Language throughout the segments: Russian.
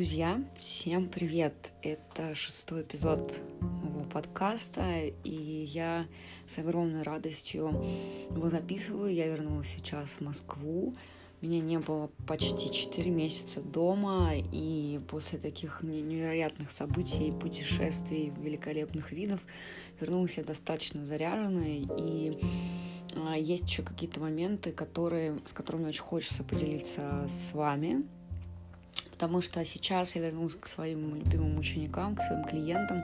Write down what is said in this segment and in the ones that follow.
друзья! Всем привет! Это шестой эпизод моего подкаста, и я с огромной радостью его записываю. Я вернулась сейчас в Москву. Меня не было почти 4 месяца дома, и после таких невероятных событий, путешествий, великолепных видов вернулась я достаточно заряженной, и а, есть еще какие-то моменты, которые, с которыми очень хочется поделиться с вами потому что сейчас я вернулась к своим любимым ученикам, к своим клиентам,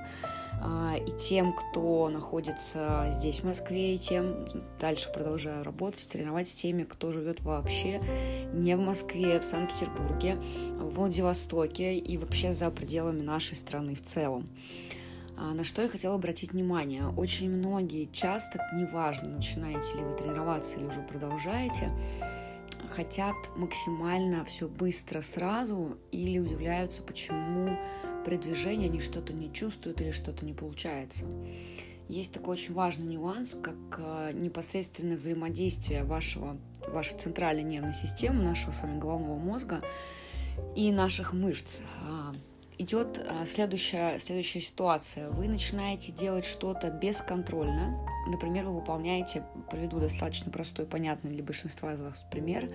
а, и тем, кто находится здесь, в Москве, и тем дальше продолжаю работать, тренировать с теми, кто живет вообще не в Москве, в Санкт-Петербурге, в Владивостоке и вообще за пределами нашей страны в целом. А, на что я хотела обратить внимание. Очень многие часто, неважно, начинаете ли вы тренироваться или уже продолжаете, хотят максимально все быстро сразу или удивляются, почему при движении они что-то не чувствуют или что-то не получается. Есть такой очень важный нюанс, как э, непосредственное взаимодействие вашего, вашей центральной нервной системы, нашего с вами головного мозга и наших мышц. Идет а, следующая, следующая ситуация. Вы начинаете делать что-то бесконтрольно. Например, вы выполняете, приведу достаточно простой, понятный для большинства из вас пример,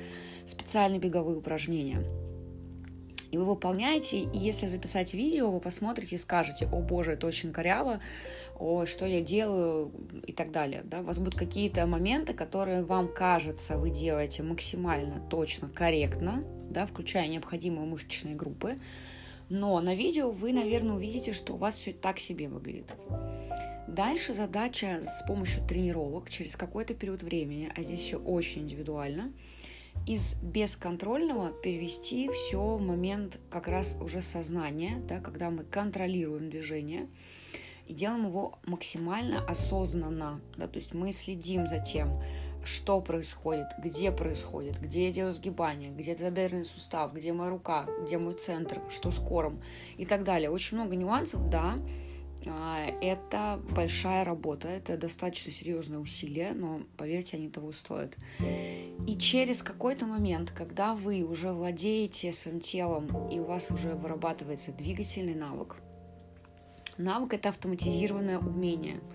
специальные беговые упражнения. И вы выполняете, и если записать видео, вы посмотрите и скажете, о боже, это очень коряво, о, что я делаю и так далее. Да? У вас будут какие-то моменты, которые вам кажется, вы делаете максимально точно, корректно, да, включая необходимые мышечные группы, но на видео вы, наверное, увидите, что у вас все так себе выглядит. Дальше задача с помощью тренировок через какой-то период времени, а здесь все очень индивидуально, из бесконтрольного перевести все в момент как раз уже сознания, да, когда мы контролируем движение и делаем его максимально осознанно. Да, то есть мы следим за тем, что происходит, где происходит, где я делаю сгибание, где тазобедренный сустав, где моя рука, где мой центр, что с кором и так далее. Очень много нюансов, да, а, это большая работа, это достаточно серьезное усилие, но поверьте, они того стоят. И через какой-то момент, когда вы уже владеете своим телом и у вас уже вырабатывается двигательный навык, навык это автоматизированное умение –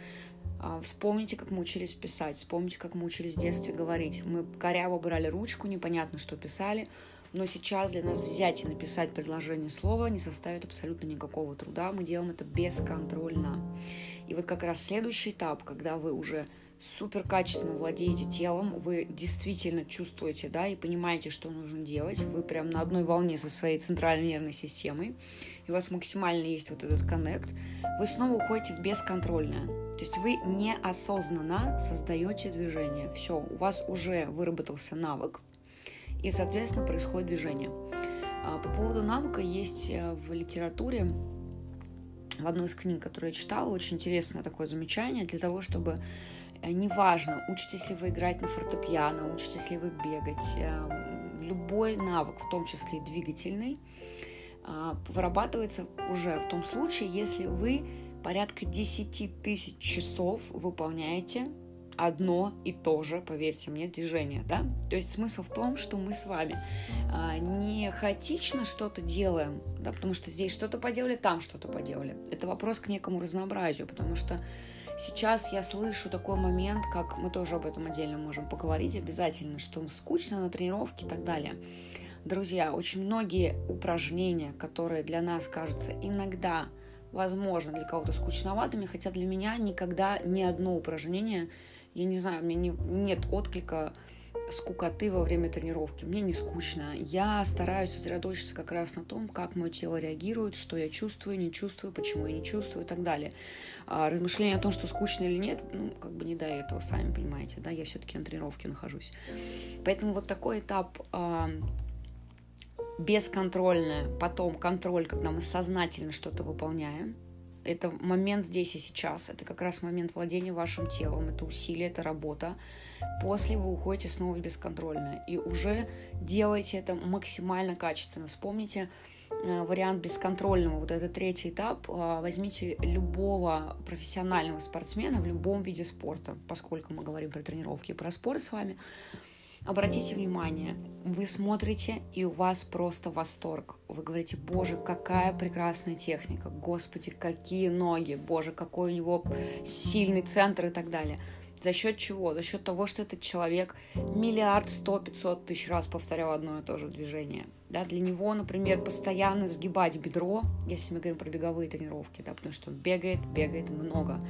вспомните, как мы учились писать, вспомните, как мы учились в детстве говорить. Мы коряво брали ручку, непонятно, что писали, но сейчас для нас взять и написать предложение слова не составит абсолютно никакого труда. Мы делаем это бесконтрольно. И вот как раз следующий этап, когда вы уже супер качественно владеете телом, вы действительно чувствуете, да, и понимаете, что нужно делать, вы прям на одной волне со своей центральной нервной системой, и у вас максимально есть вот этот коннект, вы снова уходите в бесконтрольное. То есть вы неосознанно создаете движение. Все, у вас уже выработался навык, и, соответственно, происходит движение. А, по поводу навыка есть э, в литературе в одной из книг, которую я читала, очень интересное такое замечание для того, чтобы э, неважно, учитесь ли вы играть на фортепиано, учитесь ли вы бегать, э, любой навык, в том числе и двигательный, а, вырабатывается уже в том случае, если вы порядка 10 тысяч часов выполняете одно и то же, поверьте мне, движение, да? То есть смысл в том, что мы с вами а, не хаотично что-то делаем, да, потому что здесь что-то поделали, там что-то поделали. Это вопрос к некому разнообразию, потому что сейчас я слышу такой момент, как мы тоже об этом отдельно можем поговорить обязательно, что скучно на тренировке и так далее. Друзья, очень многие упражнения, которые для нас кажутся иногда, возможно, для кого-то скучноватыми, хотя для меня никогда ни одно упражнение, я не знаю, у меня не, нет отклика скукоты во время тренировки. Мне не скучно. Я стараюсь сосредоточиться как раз на том, как мое тело реагирует, что я чувствую, не чувствую, почему я не чувствую и так далее. А размышления о том, что скучно или нет, ну, как бы не до этого, сами понимаете, да, я все-таки на тренировке нахожусь. Поэтому вот такой этап а, бесконтрольное, потом контроль, когда мы сознательно что-то выполняем. Это момент здесь и сейчас. Это как раз момент владения вашим телом. Это усилие, это работа. После вы уходите снова в бесконтрольное. И уже делайте это максимально качественно. Вспомните э, вариант бесконтрольного, вот это третий этап. Э, возьмите любого профессионального спортсмена в любом виде спорта, поскольку мы говорим про тренировки и про спорт с вами Обратите внимание, вы смотрите, и у вас просто восторг. Вы говорите, боже, какая прекрасная техника, господи, какие ноги, боже, какой у него сильный центр и так далее. За счет чего? За счет того, что этот человек миллиард, сто, пятьсот тысяч раз повторял одно и то же движение. Да, для него, например, постоянно сгибать бедро, если мы говорим про беговые тренировки, да, потому что он бегает, бегает много,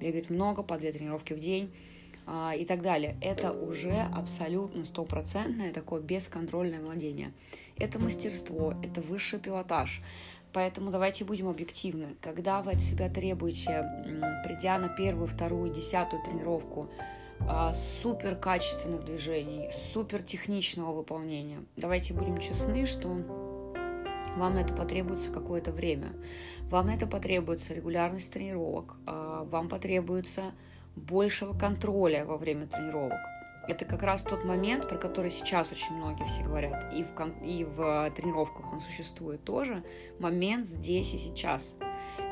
бегает много, по две тренировки в день, и так далее. Это уже абсолютно стопроцентное такое бесконтрольное владение. Это мастерство, это высший пилотаж. Поэтому давайте будем объективны. Когда вы от себя требуете, придя на первую, вторую, десятую тренировку, а, супер качественных движений, супер техничного выполнения, давайте будем честны, что вам это потребуется какое-то время. Вам это потребуется регулярность тренировок, а, вам потребуется большего контроля во время тренировок. Это как раз тот момент, про который сейчас очень многие все говорят, и в, и в тренировках он существует тоже, момент здесь и сейчас,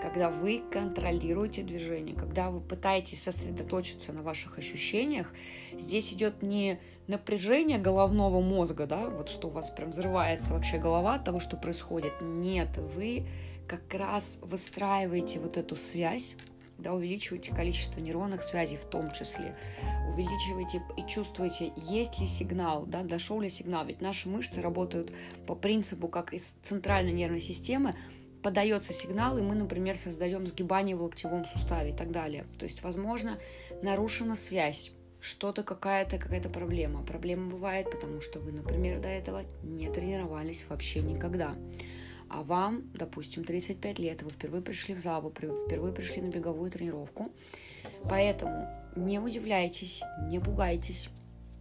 когда вы контролируете движение, когда вы пытаетесь сосредоточиться на ваших ощущениях, здесь идет не напряжение головного мозга, да, вот что у вас прям взрывается вообще голова от того, что происходит, нет, вы как раз выстраиваете вот эту связь да, увеличиваете количество нейронных связей в том числе, увеличиваете и чувствуете, есть ли сигнал, да, дошел ли сигнал, ведь наши мышцы работают по принципу, как из центральной нервной системы, подается сигнал, и мы, например, создаем сгибание в локтевом суставе и так далее. То есть, возможно, нарушена связь, что-то какая-то какая-то проблема. Проблема бывает, потому что вы, например, до этого не тренировались вообще никогда а вам, допустим, 35 лет, вы впервые пришли в зал, вы впервые пришли на беговую тренировку. Поэтому не удивляйтесь, не пугайтесь,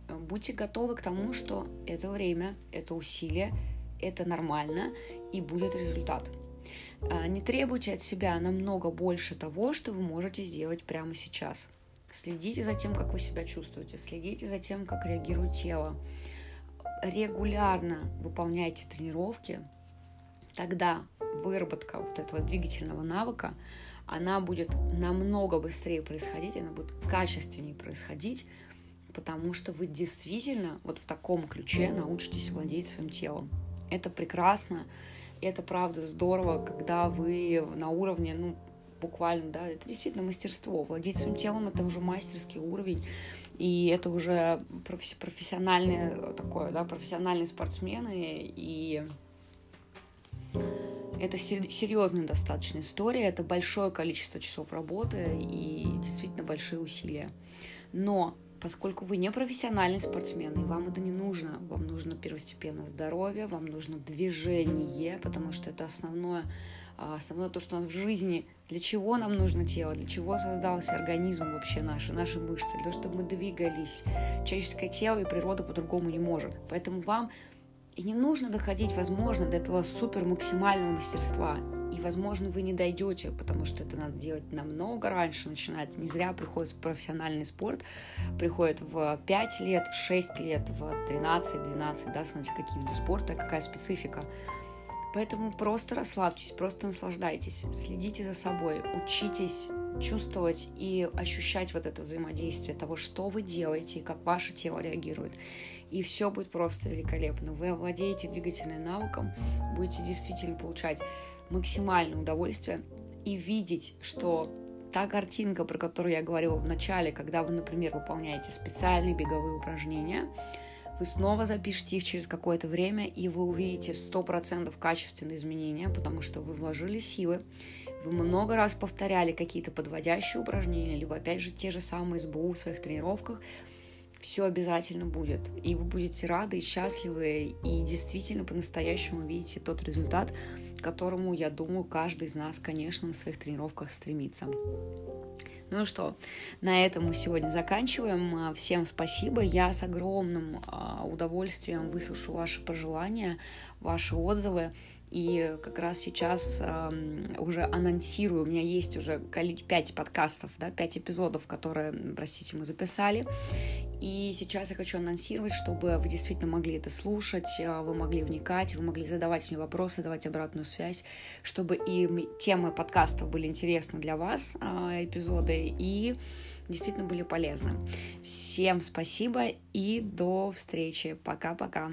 будьте готовы к тому, что это время, это усилие, это нормально и будет результат. А, не требуйте от себя намного больше того, что вы можете сделать прямо сейчас. Следите за тем, как вы себя чувствуете, следите за тем, как реагирует тело. Регулярно выполняйте тренировки, тогда выработка вот этого двигательного навыка, она будет намного быстрее происходить, она будет качественнее происходить, потому что вы действительно вот в таком ключе научитесь владеть своим телом. Это прекрасно, это правда здорово, когда вы на уровне, ну, буквально, да, это действительно мастерство. Владеть своим телом это уже мастерский уровень, и это уже профессиональные такое, да, профессиональные спортсмены, и это серьезная достаточно история, это большое количество часов работы и действительно большие усилия. Но поскольку вы не профессиональный спортсмен, и вам это не нужно, вам нужно первостепенно здоровье, вам нужно движение, потому что это основное, а, основное то, что у нас в жизни, для чего нам нужно тело, для чего создался организм вообще наш, наши мышцы, для того, чтобы мы двигались. Человеческое тело и природа по-другому не может. Поэтому вам и не нужно доходить, возможно, до этого супер максимального мастерства. И, возможно, вы не дойдете, потому что это надо делать намного раньше начинать. Не зря приходит в профессиональный спорт, приходит в 5 лет, в 6 лет, в 13-12, да, смотрите, какие виды спорта, какая специфика. Поэтому просто расслабьтесь, просто наслаждайтесь, следите за собой, учитесь чувствовать и ощущать вот это взаимодействие того, что вы делаете и как ваше тело реагирует и все будет просто великолепно. Вы овладеете двигательным навыком, будете действительно получать максимальное удовольствие и видеть, что та картинка, про которую я говорила в начале, когда вы, например, выполняете специальные беговые упражнения, вы снова запишите их через какое-то время, и вы увидите 100% качественные изменения, потому что вы вложили силы, вы много раз повторяли какие-то подводящие упражнения, либо опять же те же самые СБУ в своих тренировках, все обязательно будет. И вы будете рады и счастливы, и действительно по-настоящему видите тот результат, к которому, я думаю, каждый из нас, конечно, на своих тренировках стремится. Ну что, на этом мы сегодня заканчиваем. Всем спасибо. Я с огромным а, удовольствием выслушаю ваши пожелания, ваши отзывы. И как раз сейчас э, уже анонсирую, у меня есть уже 5 подкастов, да, 5 эпизодов, которые, простите, мы записали. И сейчас я хочу анонсировать, чтобы вы действительно могли это слушать, э, вы могли вникать, вы могли задавать мне вопросы, давать обратную связь, чтобы и темы подкастов были интересны для вас, э, эпизоды, и действительно были полезны. Всем спасибо и до встречи. Пока-пока.